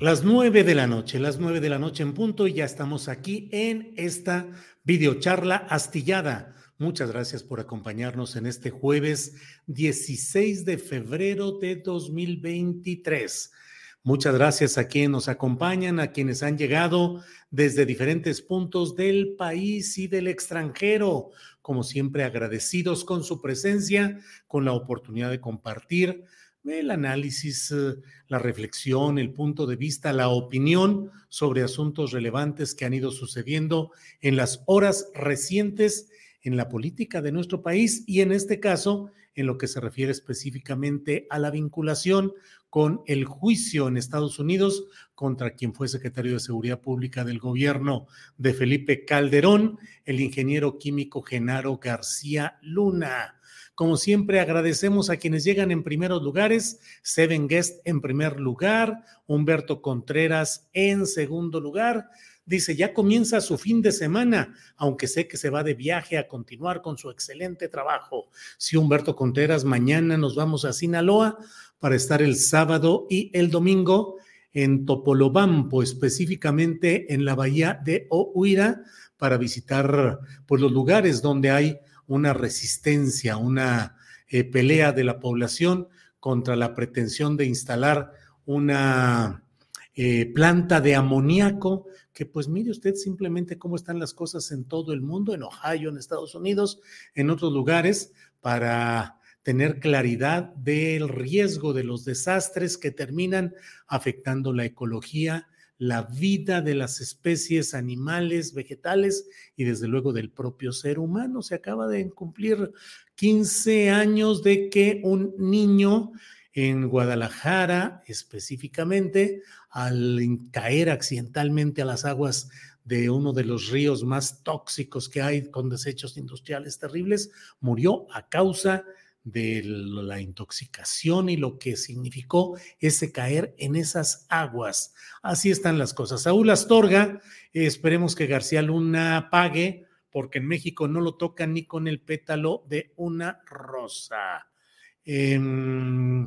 Las nueve de la noche, las nueve de la noche en punto y ya estamos aquí en esta videocharla astillada. Muchas gracias por acompañarnos en este jueves 16 de febrero de 2023. Muchas gracias a quienes nos acompañan, a quienes han llegado desde diferentes puntos del país y del extranjero. Como siempre, agradecidos con su presencia, con la oportunidad de compartir el análisis, eh, la reflexión, el punto de vista, la opinión sobre asuntos relevantes que han ido sucediendo en las horas recientes en la política de nuestro país y en este caso en lo que se refiere específicamente a la vinculación con el juicio en Estados Unidos contra quien fue secretario de Seguridad Pública del gobierno de Felipe Calderón, el ingeniero químico Genaro García Luna. Como siempre, agradecemos a quienes llegan en primeros lugares. Seven Guest en primer lugar, Humberto Contreras en segundo lugar. Dice, ya comienza su fin de semana, aunque sé que se va de viaje a continuar con su excelente trabajo. Sí, Humberto Contreras, mañana nos vamos a Sinaloa para estar el sábado y el domingo en Topolobampo, específicamente en la bahía de Ohuira, para visitar pues, los lugares donde hay una resistencia, una eh, pelea de la población contra la pretensión de instalar una eh, planta de amoníaco, que pues mire usted simplemente cómo están las cosas en todo el mundo, en Ohio, en Estados Unidos, en otros lugares, para tener claridad del riesgo de los desastres que terminan afectando la ecología, la vida de las especies animales, vegetales y desde luego del propio ser humano. Se acaba de cumplir 15 años de que un niño en Guadalajara específicamente, al caer accidentalmente a las aguas de uno de los ríos más tóxicos que hay con desechos industriales terribles, murió a causa de de la intoxicación y lo que significó ese caer en esas aguas. Así están las cosas. Saúl Astorga, esperemos que García Luna pague, porque en México no lo tocan ni con el pétalo de una rosa. Em,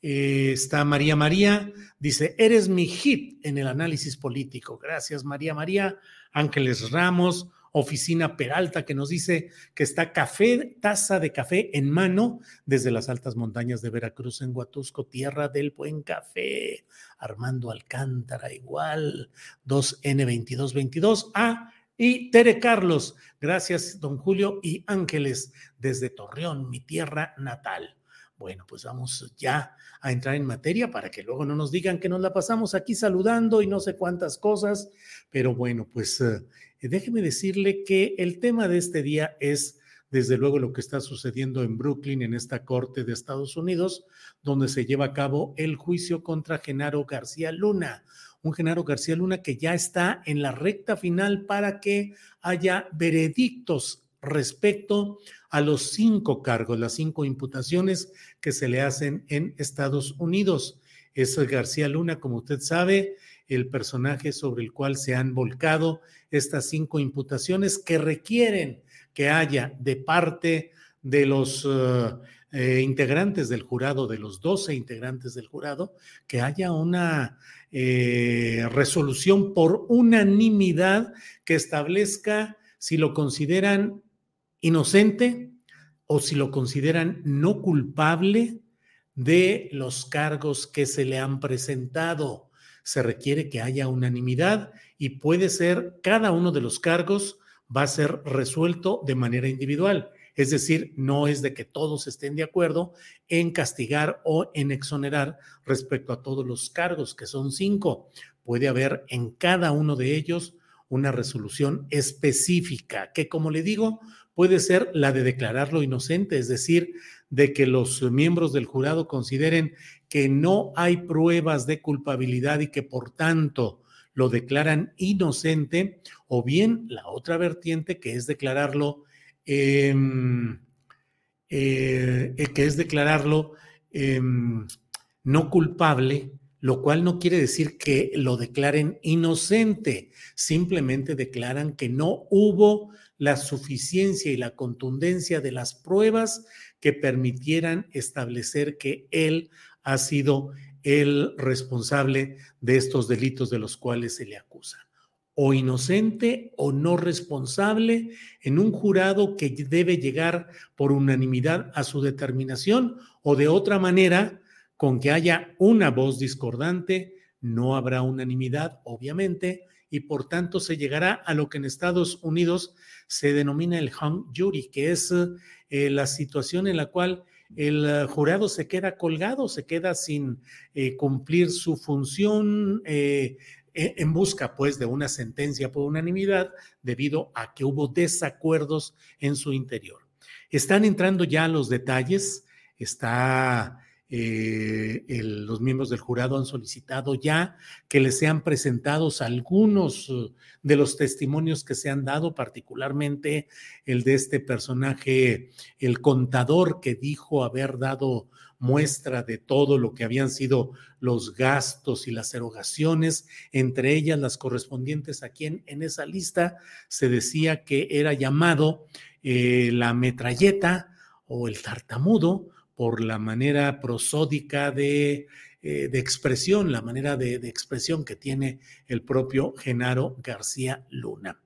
eh, está María María, dice, eres mi hit en el análisis político. Gracias, María María. Ángeles Ramos, Oficina Peralta, que nos dice que está café, taza de café en mano desde las altas montañas de Veracruz en Huatusco, tierra del buen café. Armando Alcántara, igual, 2N2222. Ah, y Tere Carlos, gracias, don Julio y Ángeles, desde Torreón, mi tierra natal. Bueno, pues vamos ya a entrar en materia para que luego no nos digan que nos la pasamos aquí saludando y no sé cuántas cosas, pero bueno, pues eh, déjeme decirle que el tema de este día es desde luego lo que está sucediendo en Brooklyn, en esta corte de Estados Unidos, donde se lleva a cabo el juicio contra Genaro García Luna, un Genaro García Luna que ya está en la recta final para que haya veredictos respecto a los cinco cargos, las cinco imputaciones que se le hacen en Estados Unidos. Es García Luna, como usted sabe, el personaje sobre el cual se han volcado estas cinco imputaciones que requieren que haya de parte de los eh, eh, integrantes del jurado, de los 12 integrantes del jurado, que haya una eh, resolución por unanimidad que establezca si lo consideran inocente o si lo consideran no culpable de los cargos que se le han presentado. Se requiere que haya unanimidad y puede ser cada uno de los cargos va a ser resuelto de manera individual. Es decir, no es de que todos estén de acuerdo en castigar o en exonerar respecto a todos los cargos, que son cinco. Puede haber en cada uno de ellos una resolución específica, que como le digo, puede ser la de declararlo inocente, es decir, de que los miembros del jurado consideren que no hay pruebas de culpabilidad y que por tanto lo declaran inocente, o bien la otra vertiente que es declararlo, em, eh, que es declararlo em, no culpable, lo cual no quiere decir que lo declaren inocente, simplemente declaran que no hubo la suficiencia y la contundencia de las pruebas que permitieran establecer que él ha sido el responsable de estos delitos de los cuales se le acusa. O inocente o no responsable en un jurado que debe llegar por unanimidad a su determinación o de otra manera, con que haya una voz discordante, no habrá unanimidad, obviamente, y por tanto se llegará a lo que en Estados Unidos se denomina el hung jury, que es eh, la situación en la cual el eh, jurado se queda colgado, se queda sin eh, cumplir su función e, en busca pues de una sentencia por unanimidad debido a que hubo desacuerdos en su interior. Están entrando ya los detalles, está eh, los miembros del jurado han solicitado ya que les sean presentados algunos uh, de los testimonios que se han dado, particularmente el de este personaje, el contador que dijo haber dado muestra de todo lo que habían sido los gastos y las erogaciones, entre ellas las correspondientes a quien en esa lista se decía que era llamado eh, la metralleta o el tartamudo, por la manera prosódica de, eh, de expresión, la manera de, expresión que tiene el propio Genaro García Luna.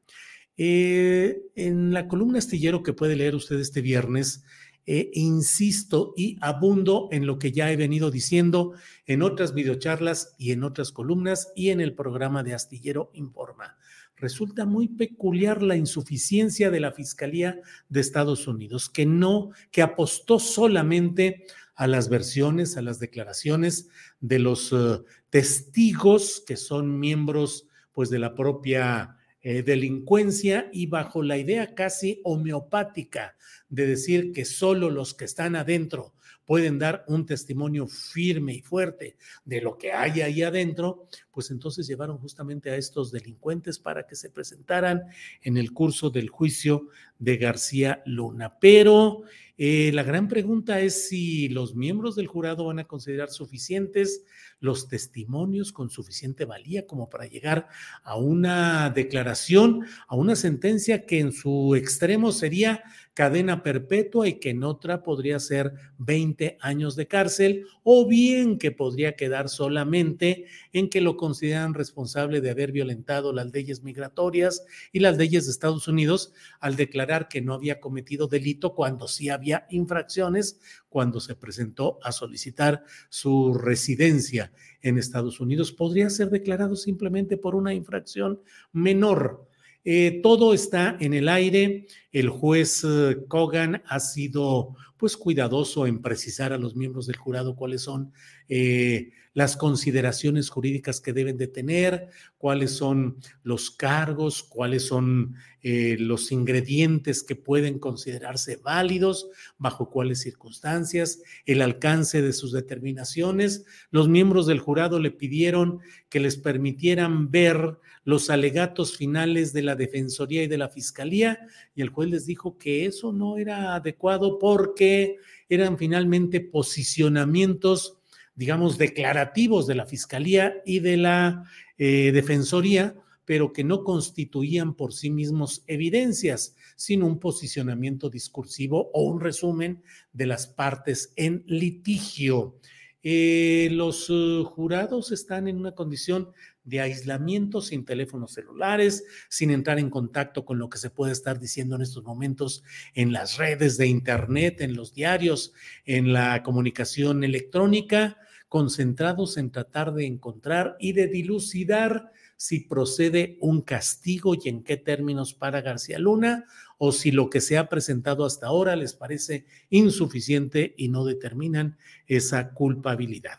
Eh, en la columna astillero que puede leer usted este viernes, eh, insisto y abundo en lo que ya he venido diciendo en otras videocharlas y en otras columnas y en el programa de Astillero Informa resulta muy peculiar la insuficiencia de la Fiscalía de Estados Unidos, que no, que apostó solamente a las versiones, a las declaraciones de los eh, testigos que son miembros pues de la propia eh, delincuencia y bajo la idea casi homeopática de decir que solo los que están adentro pueden dar un testimonio firme y fuerte de lo que hay ahí adentro, pues entonces llevaron justamente a estos delincuentes para que se presentaran en el curso del juicio de García Luna. Pero eh, la gran pregunta es si los miembros del jurado van a considerar suficientes los testimonios con suficiente valía como para llegar a una declaración, a una sentencia que en su extremo sería cadena perpetua y que en otra podría ser 20 años de cárcel o bien que podría quedar solamente en que lo consideran responsable de haber violentado las leyes migratorias y las leyes de Estados Unidos al declarar que no había cometido delito cuando sí había infracciones cuando se presentó a solicitar su residencia en Estados Unidos. Podría ser declarado simplemente por una infracción menor eh, todo está en el aire. El juez Kogan eh, ha sido pues cuidadoso en precisar a los miembros del jurado cuáles son eh, las consideraciones jurídicas que deben de tener, cuáles son los cargos, cuáles son los ingredientes que pueden considerarse válidos, bajo cuáles circunstancias, el alcance de sus determinaciones. Los miembros del jurado le pidieron que les permitieran ver los alegatos finales de la Defensoría y de la Fiscalía y el juez les dijo que eso no era adecuado porque eran finalmente posicionamientos, digamos, declarativos de la Fiscalía y de la eh, Defensoría pero que no constituían por sí mismos evidencias, sino un posicionamiento discursivo o un resumen de las partes en litigio. Eh, los uh, jurados están en una condición de aislamiento sin teléfonos celulares, sin entrar en contacto con lo que se puede estar diciendo en estos momentos en las redes de Internet, en los diarios, en la comunicación electrónica, concentrados en tratar de encontrar y de dilucidar si procede un castigo y en qué términos para García Luna, o si lo que se ha presentado hasta ahora les parece insuficiente y no determinan esa culpabilidad.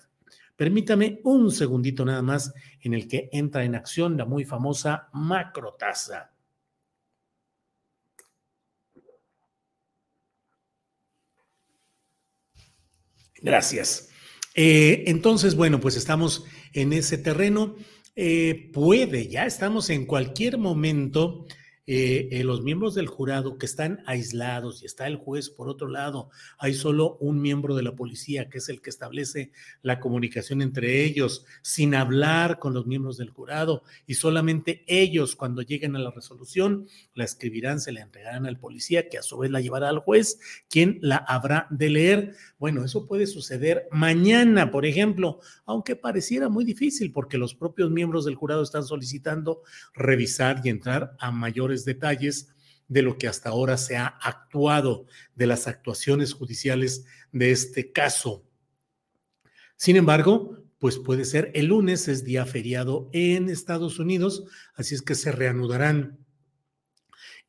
Permítame un segundito nada más en el que entra en acción la muy famosa macrotasa. Gracias. Eh, entonces, bueno, pues estamos en ese terreno. Eh, puede, ya estamos en cualquier momento eh, eh, los miembros del jurado que están aislados y está el juez por otro lado, hay solo un miembro de la policía que es el que establece la comunicación entre ellos sin hablar con los miembros del jurado y solamente ellos cuando lleguen a la resolución la escribirán, se la entregarán al policía que a su vez la llevará al juez, quien la habrá de leer. Bueno, eso puede suceder mañana, por ejemplo, aunque pareciera muy difícil porque los propios miembros del jurado están solicitando revisar y entrar a mayores detalles de lo que hasta ahora se ha actuado, de las actuaciones judiciales de este caso. Sin embargo, pues puede ser el lunes, es día feriado en Estados Unidos, así es que se reanudarán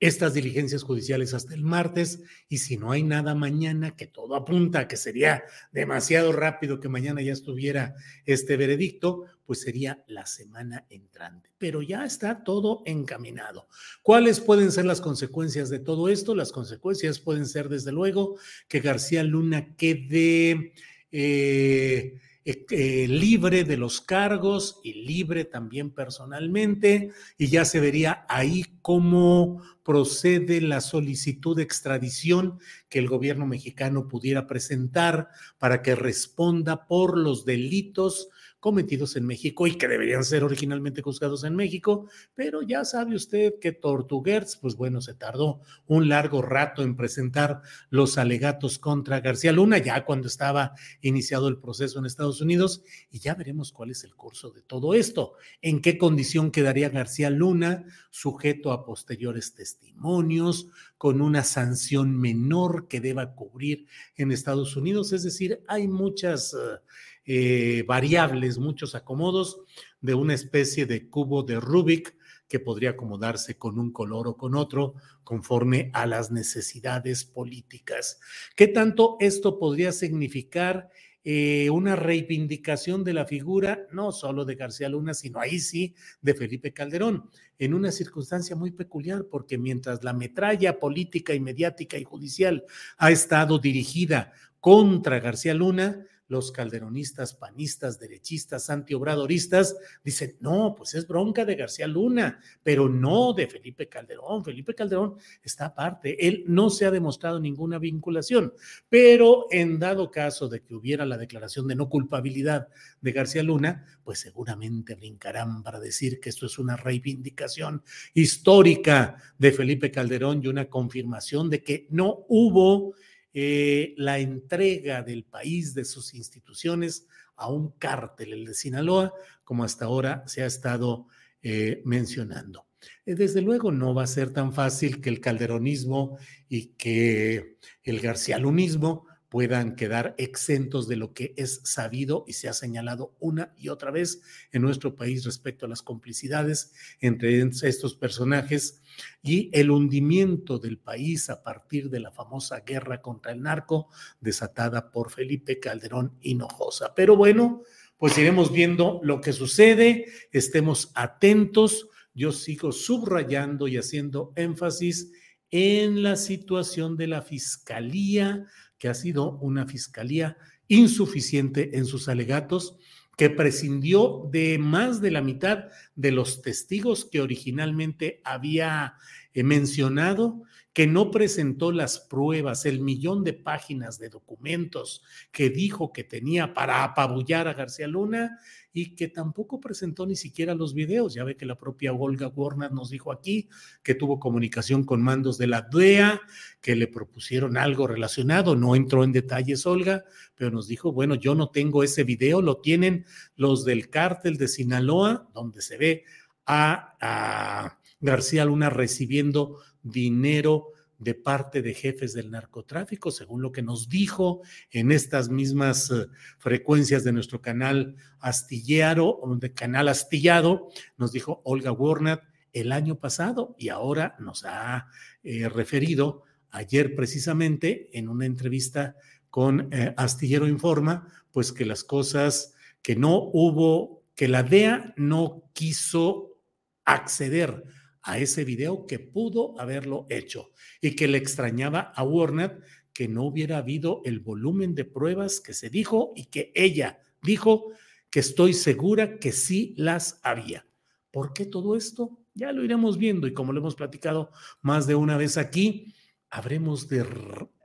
estas diligencias judiciales hasta el martes y si no hay nada mañana, que todo apunta a que sería demasiado rápido que mañana ya estuviera este veredicto, pues sería la semana entrante. Pero ya está todo encaminado. ¿Cuáles pueden ser las consecuencias de todo esto? Las consecuencias pueden ser, desde luego, que García Luna quede... Eh, eh, eh, libre de los cargos y libre también personalmente, y ya se vería ahí cómo procede la solicitud de extradición que el gobierno mexicano pudiera presentar para que responda por los delitos cometidos en México y que deberían ser originalmente juzgados en México, pero ya sabe usted que Tortuguers, pues bueno, se tardó un largo rato en presentar los alegatos contra García Luna, ya cuando estaba iniciado el proceso en Estados Unidos, y ya veremos cuál es el curso de todo esto, en qué condición quedaría García Luna sujeto a posteriores testimonios, con una sanción menor que deba cubrir en Estados Unidos, es decir, hay muchas... Uh, eh, variables, muchos acomodos de una especie de cubo de Rubik que podría acomodarse con un color o con otro conforme a las necesidades políticas. ¿Qué tanto esto podría significar eh, una reivindicación de la figura no solo de García Luna, sino ahí sí de Felipe Calderón, en una circunstancia muy peculiar, porque mientras la metralla política y mediática y judicial ha estado dirigida contra García Luna, los calderonistas, panistas, derechistas, antiobradoristas, dicen, no, pues es bronca de García Luna, pero no de Felipe Calderón. Felipe Calderón está aparte, él no se ha demostrado ninguna vinculación, pero en dado caso de que hubiera la declaración de no culpabilidad de García Luna, pues seguramente brincarán para decir que esto es una reivindicación histórica de Felipe Calderón y una confirmación de que no hubo eh, la entrega del país, de sus instituciones, a un cártel, el de Sinaloa, como hasta ahora se ha estado eh, mencionando. Eh, desde luego no va a ser tan fácil que el calderonismo y que el garcialunismo puedan quedar exentos de lo que es sabido y se ha señalado una y otra vez en nuestro país respecto a las complicidades entre estos personajes y el hundimiento del país a partir de la famosa guerra contra el narco desatada por Felipe Calderón Hinojosa. Pero bueno, pues iremos viendo lo que sucede, estemos atentos. Yo sigo subrayando y haciendo énfasis en la situación de la Fiscalía que ha sido una fiscalía insuficiente en sus alegatos, que prescindió de más de la mitad de los testigos que originalmente había eh, mencionado, que no presentó las pruebas, el millón de páginas de documentos que dijo que tenía para apabullar a García Luna y que tampoco presentó ni siquiera los videos. Ya ve que la propia Olga Warner nos dijo aquí que tuvo comunicación con mandos de la DEA, que le propusieron algo relacionado. No entró en detalles Olga, pero nos dijo, bueno, yo no tengo ese video, lo tienen los del cártel de Sinaloa, donde se ve a, a García Luna recibiendo dinero de parte de jefes del narcotráfico, según lo que nos dijo en estas mismas eh, frecuencias de nuestro canal astillero, de canal astillado, nos dijo Olga Warnat el año pasado y ahora nos ha eh, referido ayer precisamente en una entrevista con eh, Astillero Informa, pues que las cosas, que no hubo, que la DEA no quiso acceder a ese video que pudo haberlo hecho y que le extrañaba a Warner que no hubiera habido el volumen de pruebas que se dijo y que ella dijo que estoy segura que sí las había. ¿Por qué todo esto? Ya lo iremos viendo y como lo hemos platicado más de una vez aquí, habremos de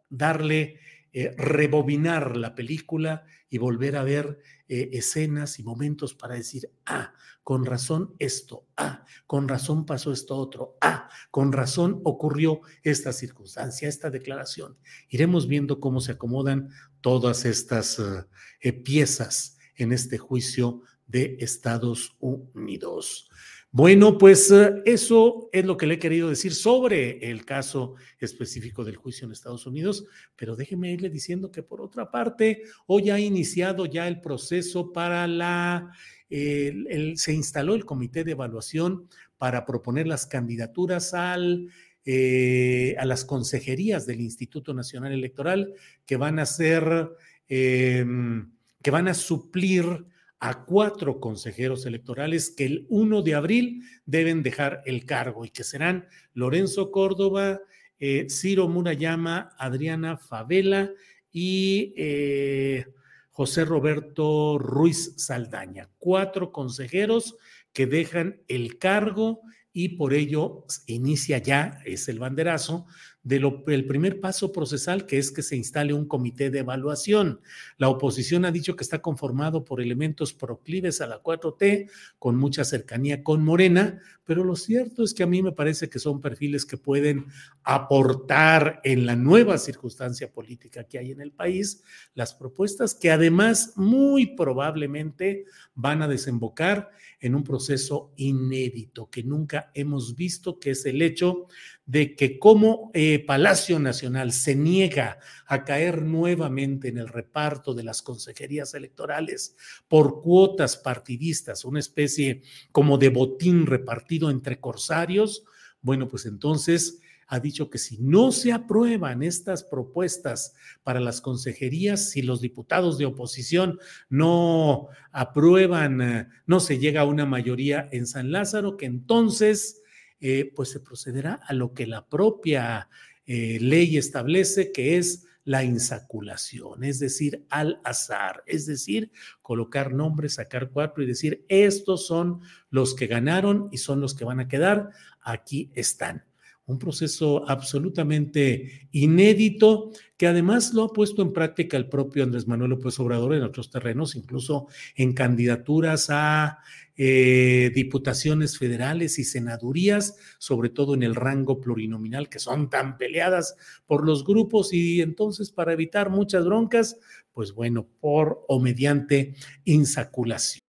darle, eh, rebobinar la película y volver a ver eh, escenas y momentos para decir, ah, con razón esto, ah, con razón pasó esto otro, ah, con razón ocurrió esta circunstancia, esta declaración. Iremos viendo cómo se acomodan todas estas eh, piezas en este juicio de Estados Unidos. Bueno, pues eh, eso es lo que le he querido decir sobre el caso específico del juicio en Estados Unidos, pero déjeme irle diciendo que por otra parte, hoy ha iniciado ya el proceso para la, se instaló el comité de evaluación para proponer las candidaturas al, eh, a las consejerías del Instituto Nacional Electoral que van a ser, em, que van a suplir a cuatro consejeros electorales que el 1 de abril deben dejar el cargo y que serán Lorenzo Córdoba, eh, Ciro Murayama, Adriana Favela y eh, José Roberto Ruiz Saldaña. Cuatro consejeros que dejan el cargo y por ello inicia ya, es el banderazo, del primer paso procesal, que es que se instale un comité de evaluación. La oposición ha dicho que está conformado por elementos proclives a la 4T, con mucha cercanía con Morena, pero lo cierto es que a mí me parece que son perfiles que pueden aportar en la nueva circunstancia política que hay en el país las propuestas que además muy probablemente van a desembocar en un proceso inédito que nunca hemos visto, que es el hecho de que como eh, Palacio Nacional se niega a caer nuevamente en el reparto de las consejerías electorales por cuotas partidistas, una especie como de botín repartido entre corsarios, bueno, pues entonces ha dicho que si no se aprueban estas propuestas para las consejerías, si los diputados de oposición no aprueban, eh, no se llega a una mayoría en San Lázaro, que entonces eh, pues se procederá a lo que la propia eh, ley establece, que es la insaculación, es decir, al azar, es decir, colocar nombres, sacar cuatro y decir, estos son los que ganaron y son los que van a quedar, aquí están un proceso absolutamente inédito que además lo ha puesto en práctica el propio Andrés Manuel López Obrador en otros terrenos, incluso en candidaturas a eh, diputaciones federales y senadurías, sobre todo en el rango plurinominal, que son tan peleadas por los grupos y entonces para evitar muchas broncas, pues bueno, por o mediante insaculación.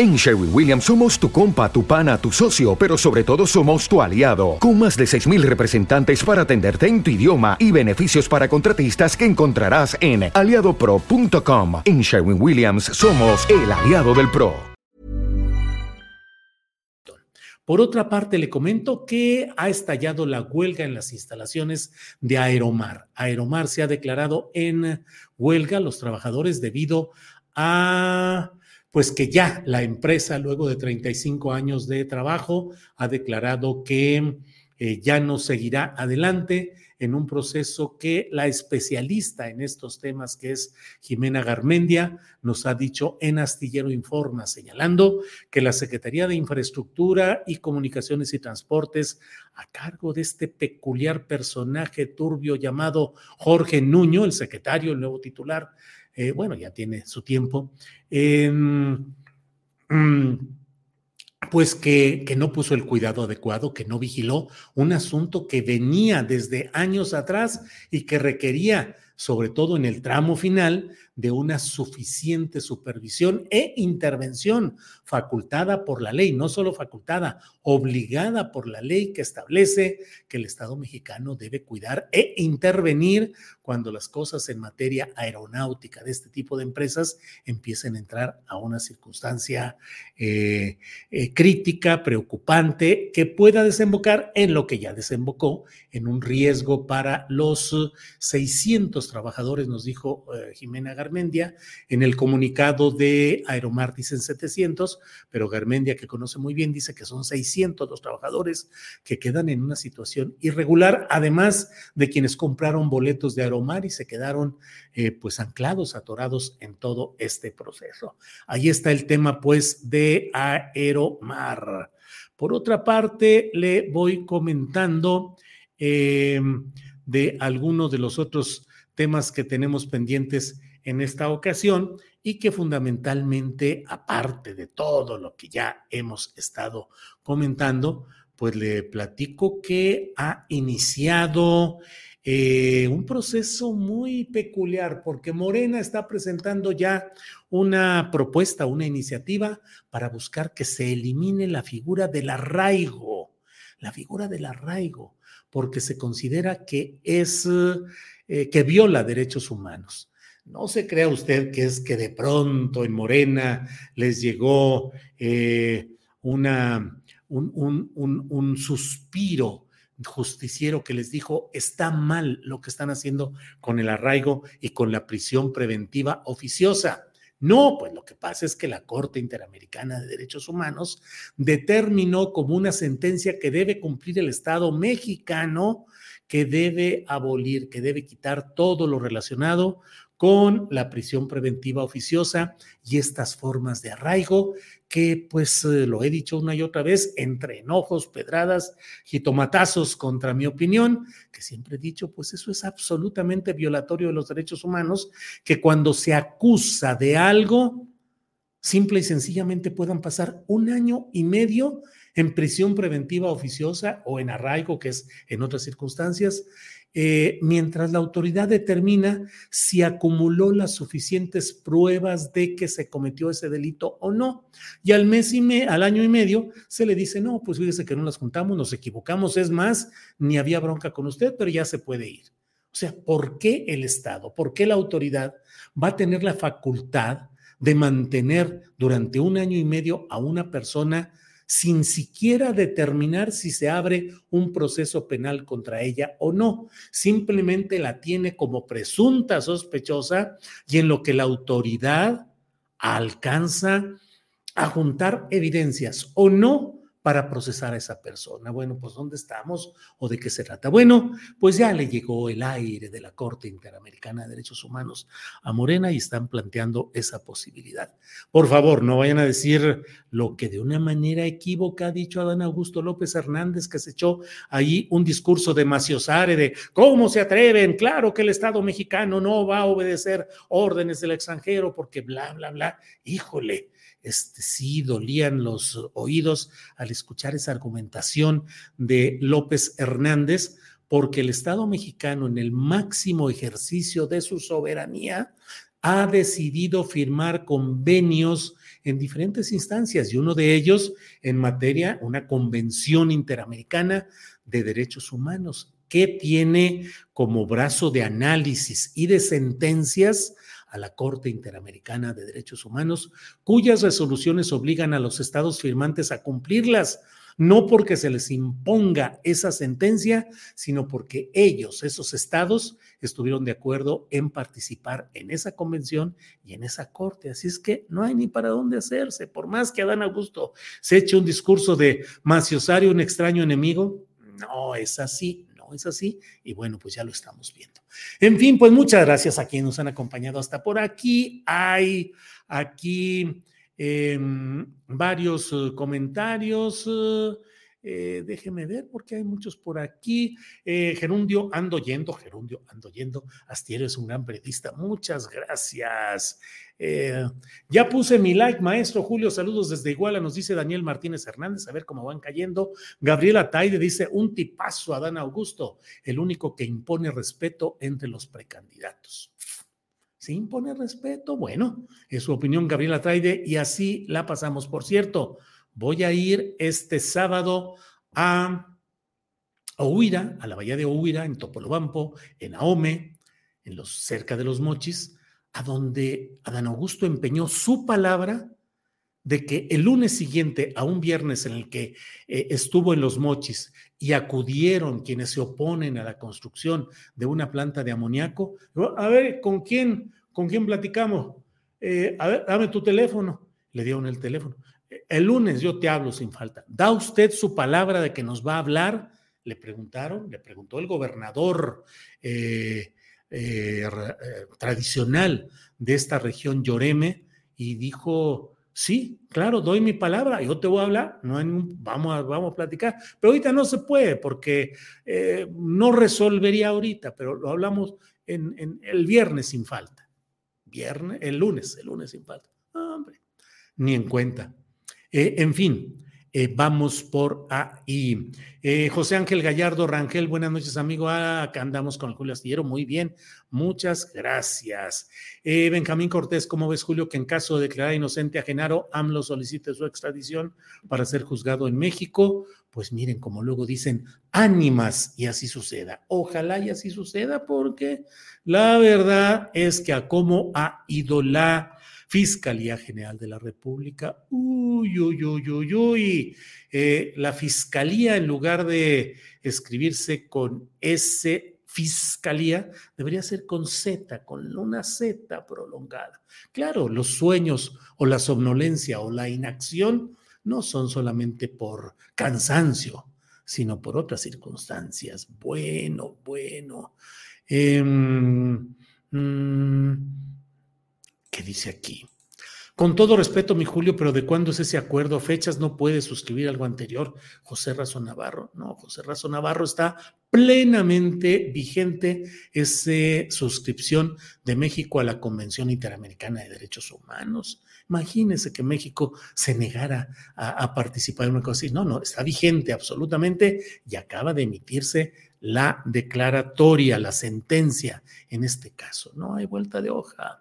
En Sherwin Williams somos tu compa, tu pana, tu socio, pero sobre todo somos tu aliado, con más de 6.000 representantes para atenderte en tu idioma y beneficios para contratistas que encontrarás en aliadopro.com. En Sherwin Williams somos el aliado del PRO. Por otra parte, le comento que ha estallado la huelga en las instalaciones de Aeromar. Aeromar se ha declarado en huelga los trabajadores debido a pues que ya la empresa, luego de 35 años de trabajo, ha declarado que eh, ya no seguirá adelante en un proceso que la especialista en estos temas, que es Jimena Garmendia, nos ha dicho en Astillero Informa, señalando que la Secretaría de Infraestructura y Comunicaciones y Transportes, a cargo de este peculiar personaje turbio llamado Jorge Nuño, el secretario, el nuevo titular, eh, bueno, ya tiene su tiempo, em, mm, pues que, que, no puso el cuidado adecuado, que no vigiló un asunto que venía desde años atrás y que requería, sobre todo en el tramo final, de una suficiente supervisión e intervención facultada por la ley, no solo facultada, obligada por la ley que establece que el Estado mexicano debe cuidar e intervenir cuando las cosas en materia aeronáutica de este tipo de empresas empiecen a entrar a una circunstancia eh, eh, crítica, preocupante, que pueda desembocar en lo que ya desembocó, en un riesgo para los 600 trabajadores, nos dijo eh, Jimena Garmendia. En el comunicado de Aeromar dicen 700, pero Garmendia, que conoce muy bien, dice que son 600 los trabajadores que quedan en una situación irregular, además de quienes compraron boletos de Aeromar y se quedaron eh, pues anclados, atorados en todo este proceso. Ahí está el tema pues de Aeromar. Por otra parte, le voy comentando eh, de algunos de los otros temas que tenemos pendientes en esta ocasión y que fundamentalmente, aparte de todo lo que ya hemos estado comentando, pues le platico que ha iniciado eh, un proceso muy peculiar porque Morena está presentando ya una propuesta, una iniciativa para buscar que se elimine la figura del arraigo, la figura del arraigo, porque se considera que es, eh, que viola derechos humanos. No se crea usted que es que de pronto en Morena les llegó eh, una, un, un, suspiro justiciero que les dijo, está mal lo que están haciendo con el arraigo y con la prisión preventiva oficiosa. No, pues lo que pasa es que la Corte Interamericana de Derechos Humanos determinó como una sentencia que debe cumplir el Estado mexicano, que debe abolir, que debe quitar todo lo relacionado con la prisión preventiva oficiosa y estas formas de arraigo que, pues, eh, lo he dicho una y otra vez, entre enojos, pedradas, jitomatazos contra mi opinión, que siempre he dicho, pues eso es absolutamente violatorio de los derechos humanos, que cuando se acusa de algo, simple y sencillamente puedan pasar un año y medio en prisión preventiva oficiosa o en arraigo, que es en otras circunstancias, eh, mientras la autoridad determina si acumuló las suficientes pruebas de que se cometió ese delito o no. Y al mes y al año y medio se le dice, no, pues fíjese que no las juntamos, nos equivocamos, es más, ni había bronca con usted, pero ya se puede ir. O sea, ¿por qué el Estado, por qué la autoridad va a tener la facultad de mantener durante un año y medio a una persona sin siquiera determinar si se abre un proceso penal contra ella o no. Simplemente la tiene como presunta sospechosa y en lo que la autoridad alcanza a juntar evidencias o no para procesar a esa persona. Bueno, pues ¿dónde estamos o de qué se trata? Bueno, pues ya le llegó el aire de la Corte Interamericana de Derechos Humanos a Morena y están planteando esa posibilidad. Por favor, no vayan a decir lo que de una manera equívoca ha dicho Adán Augusto López Hernández, que se echó ahí un discurso de maciosare de cómo se atreven, claro que el Estado mexicano no va a obedecer órdenes del extranjero porque bla, bla, bla. Híjole este, sí dolían los oídos al escuchar esa argumentación de López Hernández, porque el Estado mexicano en el máximo ejercicio de su soberanía ha decidido firmar convenios en diferentes instancias y uno de ellos en materia, una convención interamericana de derechos humanos que tiene como brazo de análisis y de sentencias a la Corte Interamericana de Derechos Humanos, cuyas resoluciones obligan a los estados firmantes a cumplirlas. no porque se les imponga esa sentencia, sino porque ellos, esos estados, estuvieron de acuerdo en participar en esa convención y en esa corte. Así es que no hay ni para dónde hacerse, por más que Adán Augusto se eche un discurso de Maciosario, un extraño enemigo, no es así, es así, y bueno, pues ya lo estamos viendo. En fin, pues muchas gracias a quienes nos han acompañado hasta por aquí. Hay aquí em, varios eh, comentarios. Eh, eh, déjeme ver porque hay muchos por aquí. Gerundio, ando yendo, Gerundio, ando yendo. Astiero es un gran periodista. Muchas gracias. Eh, ya puse mi like, maestro Julio, saludos desde Iguala, nos dice Daniel Martínez Hernández, a ver cómo van cayendo. Gabriela Taide dice, un tipazo a Dan Augusto, el único que impone respeto entre los precandidatos. ¿Sí impone respeto? Bueno, es su opinión Gabriela Taide y así la pasamos. Por cierto, voy a ir este sábado a Ohuira, a la bahía de Ohuira, en Topolobampo, en Ahome, en los, cerca de los Mochis, a donde Adán Augusto empeñó su palabra de que el lunes siguiente a un viernes en el que eh, estuvo en los mochis y acudieron quienes se oponen a la construcción de una planta de amoníaco, a ver, ¿con quién, con quién platicamos? Eh, a ver, dame tu teléfono. Le dieron el teléfono. El lunes yo te hablo sin falta. ¿Da usted su palabra de que nos va a hablar? Le preguntaron, le preguntó el gobernador. Eh, eh, eh, tradicional de esta región Lloreme y dijo, sí, claro, doy mi palabra, yo te voy a hablar, no vamos, a, vamos a platicar, pero ahorita no se puede porque no resolvería ahorita, pero lo hablamos en, el viernes sin falta. Viernes, el lunes, el lunes sin falta. hombre, ni en cuenta. En fin, eh, vamos por ahí. Eh, José Ángel Gallardo Rangel, buenas noches, amigo. Ah, acá andamos con Julio Astillero. Muy bien, muchas gracias. Eh, Benjamín Cortés, ¿cómo ves, Julio, que en caso de declarar inocente a Genaro, AMLO solicite su extradición para ser juzgado en México? Pues miren, como luego dicen, ánimas y así suceda. Ojalá y así suceda, porque la verdad es que a cómo ha ido la Fiscalía General de la República. Uy, uy, uy, uy, uy. Eh, la Fiscalía, en lugar de escribirse con S, Fiscalía, debería ser con Z, con una Z prolongada. Claro, los sueños o la somnolencia o la inacción no son solamente por cansancio, sino por otras circunstancias. Bueno, bueno. Em, mm, ¿Qué dice aquí? Con todo respeto, mi Julio, pero ¿de cuándo es ese acuerdo? Fechas no puede suscribir algo anterior. José Razo Navarro. No, José Razo Navarro está plenamente vigente esa suscripción de México a la Convención Interamericana de Derechos Humanos. Imagínese que México se negara a, a, participar en una cosa así. No, no, está vigente absolutamente y acaba de emitirse la declaratoria, la sentencia en este caso. No hay vuelta de hoja.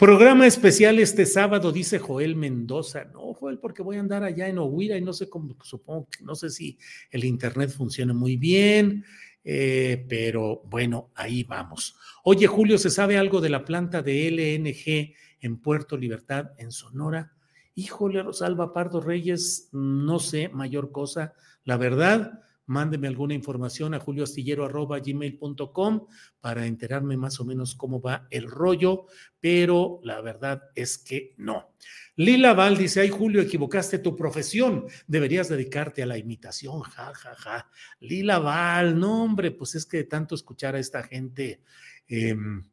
Programa especial este sábado, dice Joel Mendoza. No, Joel, porque voy a andar allá en Ohuira y no sé cómo, supongo no sé si el internet funciona muy bien, eh, pero bueno, ahí vamos. Oye, Julio, ¿se sabe algo de la planta de LNG en Puerto Libertad, en Sonora? Híjole, Rosalba Pardo Reyes, no sé mayor cosa. La verdad, mándeme alguna información a julioastillero.gmail.com para enterarme más o menos cómo va el rollo, pero la verdad es que no. Lila Val dice, ay Julio, equivocaste tu profesión, deberías dedicarte a la imitación, ja, ja, ja. Lila Val, no hombre, pues es que de tanto escuchar a esta gente, em,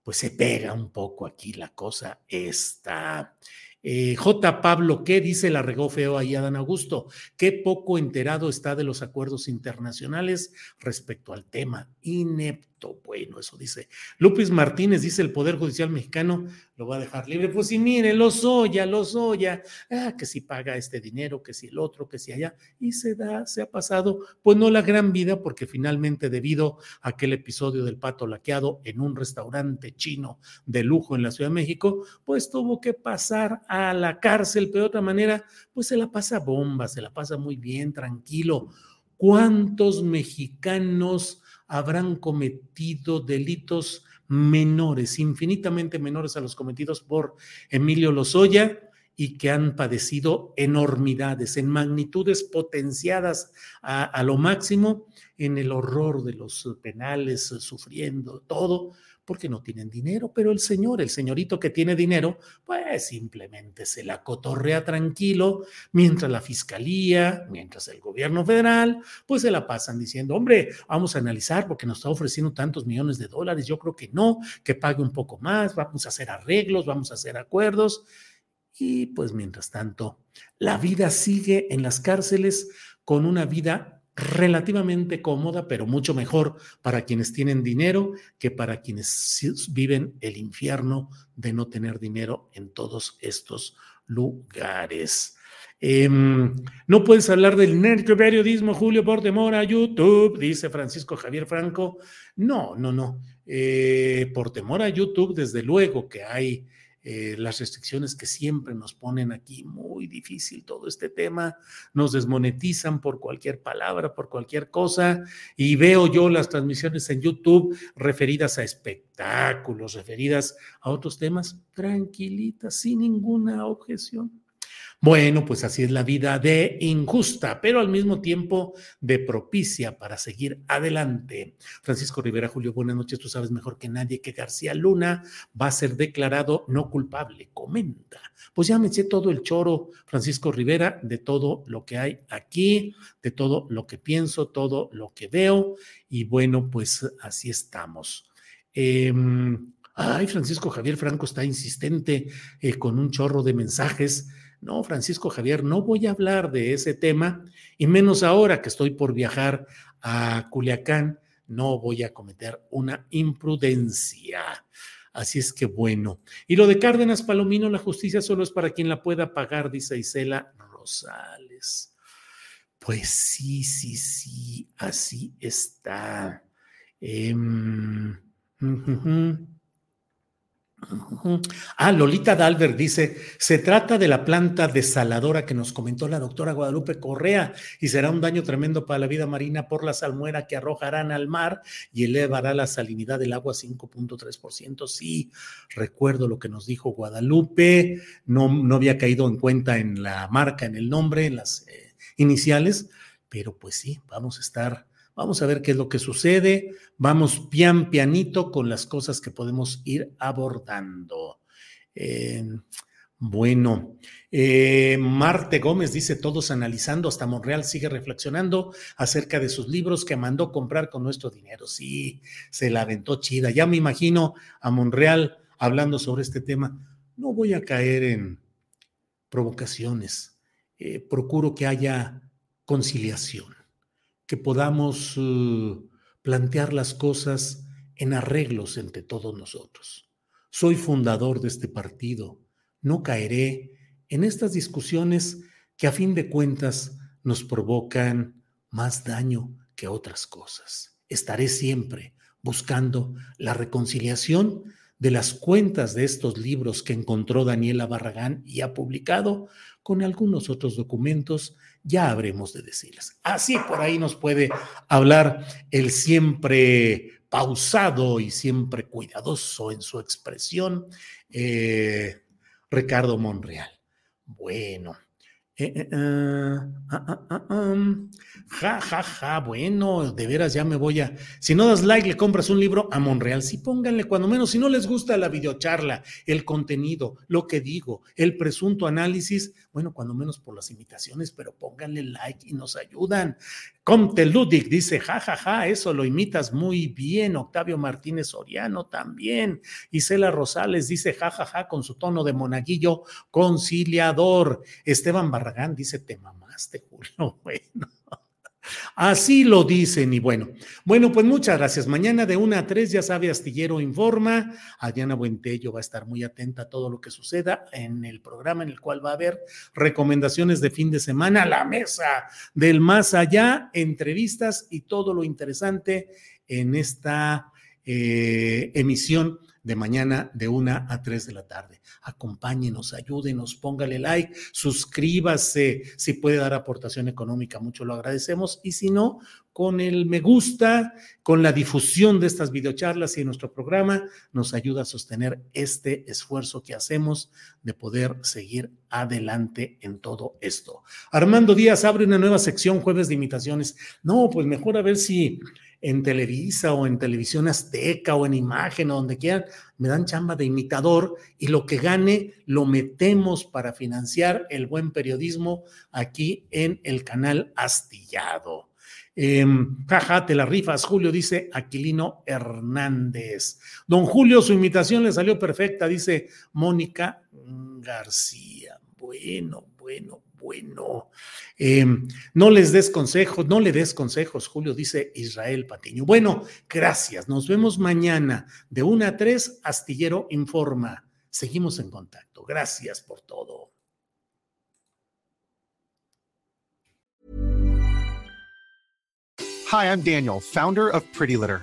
pues se pega un poco aquí la cosa esta. Eh, J. Pablo, ¿qué dice la regó feo ahí Adán Augusto? Qué poco enterado está de los acuerdos internacionales respecto al tema. Inepto, bueno, eso dice. Lupis Martínez dice el Poder Judicial Mexicano lo va a dejar libre. Pues sí, mire, lo soya, lo soya, ah, que si paga este dinero, que si el otro, que si allá, y se da, se ha pasado, pues no la gran vida, porque finalmente debido a aquel episodio del pato laqueado en un restaurante chino de lujo en la Ciudad de México, pues tuvo que pasar a la cárcel, pero de otra manera, pues se la pasa bomba, se la pasa muy bien, tranquilo. ¿Cuántos mexicanos habrán cometido delitos? menores, infinitamente menores a los cometidos por Emilio Lozoya y que han padecido enormidades, en magnitudes potenciadas a, lo máximo, en el horror de los penales, sufriendo todo, porque no tienen dinero, pero el señor, el señorito que tiene dinero, pues simplemente se la cotorrea tranquilo, mientras la fiscalía, mientras el gobierno federal, pues se la pasan diciendo, hombre, vamos a analizar porque nos está ofreciendo tantos millones de dólares, yo creo que no, que pague un poco más, vamos a hacer arreglos, vamos a hacer acuerdos. Y pues mientras tanto, la vida sigue en las cárceles con una vida relativamente cómoda, pero mucho mejor para quienes tienen dinero que para quienes viven el infierno de no tener dinero en todos estos lugares. Em, no puedes hablar del periodismo, Julio, por temor a YouTube, dice Francisco Javier Franco. No, no, no. Eh, por temor a YouTube, desde luego que hay eh, las restricciones que siempre nos ponen aquí, muy difícil todo este tema, nos desmonetizan por cualquier palabra, por cualquier cosa, y veo yo las transmisiones en YouTube referidas a espectáculos, referidas a otros temas, tranquilitas, sin ninguna objeción. Bueno, pues así es la vida de injusta, pero al mismo tiempo de propicia para seguir adelante. Francisco Rivera, Julio, buenas noches. Tú sabes mejor que nadie que García Luna va a ser declarado no culpable. Comenta. Pues ya me sé todo el choro, Francisco Rivera, de todo lo que hay aquí, de todo lo que pienso, todo lo que veo. Y bueno, pues así estamos. Em, ay, Francisco Javier Franco está insistente eh, con un chorro de mensajes no, Francisco Javier, no voy a hablar de ese tema, y menos ahora que estoy por viajar a Culiacán, no voy a cometer una imprudencia. Así es que bueno. Y lo de Cárdenas Palomino, la justicia solo es para quien la pueda pagar, dice Isela Rosales. Pues sí, sí, sí, así está. Em, Ah, Lolita Dalbert dice, se trata de la planta desaladora que nos comentó la doctora Guadalupe Correa y será un daño tremendo para la vida marina por la salmuera que arrojarán al mar y elevará la salinidad del agua 5.3%. Sí, recuerdo lo que nos dijo Guadalupe, no, no había caído en cuenta en la marca, en el nombre, en las eh, iniciales, pero pues sí, vamos a estar Vamos a ver qué es lo que sucede. Vamos pian pianito con las cosas que podemos ir abordando. Eh, bueno, eh, Marte Gómez dice, todos analizando, hasta Monreal sigue reflexionando acerca de sus libros que mandó comprar con nuestro dinero. Sí, se la aventó chida. Ya me imagino a Monreal hablando sobre este tema. No voy a caer en provocaciones. Eh, procuro que haya conciliación que podamos eh, plantear las cosas en arreglos entre todos nosotros. Soy fundador de este partido. No caeré en estas discusiones que a fin de cuentas nos provocan más daño que otras cosas. Estaré siempre buscando la reconciliación de las cuentas de estos libros que encontró Daniela Barragán y ha publicado con algunos otros documentos ya habremos de decirles. Así por ahí nos puede hablar el siempre pausado y siempre cuidadoso en su expresión, eh, Ricardo Monreal. Bueno, eh, eh, ah, ah, ah, um, ja, ja, ja, bueno, de veras ya me voy a. Si no das like, le compras un libro a Monreal. Sí, pónganle, cuando menos, si no les gusta la videocharla, el contenido, lo que digo, el presunto análisis, bueno, cuando menos por las invitaciones, pero pónganle like y nos ayudan. Comte Ludic dice, jajaja, ja, ja, eso lo imitas muy bien. Octavio Martínez Soriano también. Isela Rosales dice, jajaja, ja, con su tono de monaguillo conciliador. Esteban Barragán dice, te mamaste, Julio. Bueno. Así lo dicen y bueno, bueno, pues muchas gracias. Mañana de una a tres, ya sabe, Astillero Informa. Adriana Buentello va a estar muy atenta a todo lo que suceda en el programa en el cual va a haber recomendaciones de fin de semana, la mesa del más allá, entrevistas y todo lo interesante en esta eh, emisión de mañana de una a 3 de la tarde. Acompáñenos, ayúdenos, póngale like, suscríbase, si puede dar aportación económica, mucho lo agradecemos y si no, con el me gusta, con la difusión de estas videocharlas y nuestro programa, nos ayuda a sostener este esfuerzo que hacemos de poder seguir adelante en todo esto. Armando Díaz abre una nueva sección jueves de imitaciones. No, pues mejor a ver si en Televisa o en Televisión Azteca o en Imagen o donde quieran, me dan chamba de imitador y lo que gane lo metemos para financiar el buen periodismo aquí en el canal Astillado. Eh, jaja, te la rifas, Julio, dice Aquilino Hernández. Don Julio, su imitación le salió perfecta, dice Mónica García. Bueno, bueno, bueno. Eh, no les des consejos, no le des consejos, Julio, dice Israel Patiño. Bueno, gracias. Nos vemos mañana de 1 a 3, Astillero Informa. Seguimos en contacto. Gracias por todo. Hi, I'm Daniel, founder of Pretty Litter.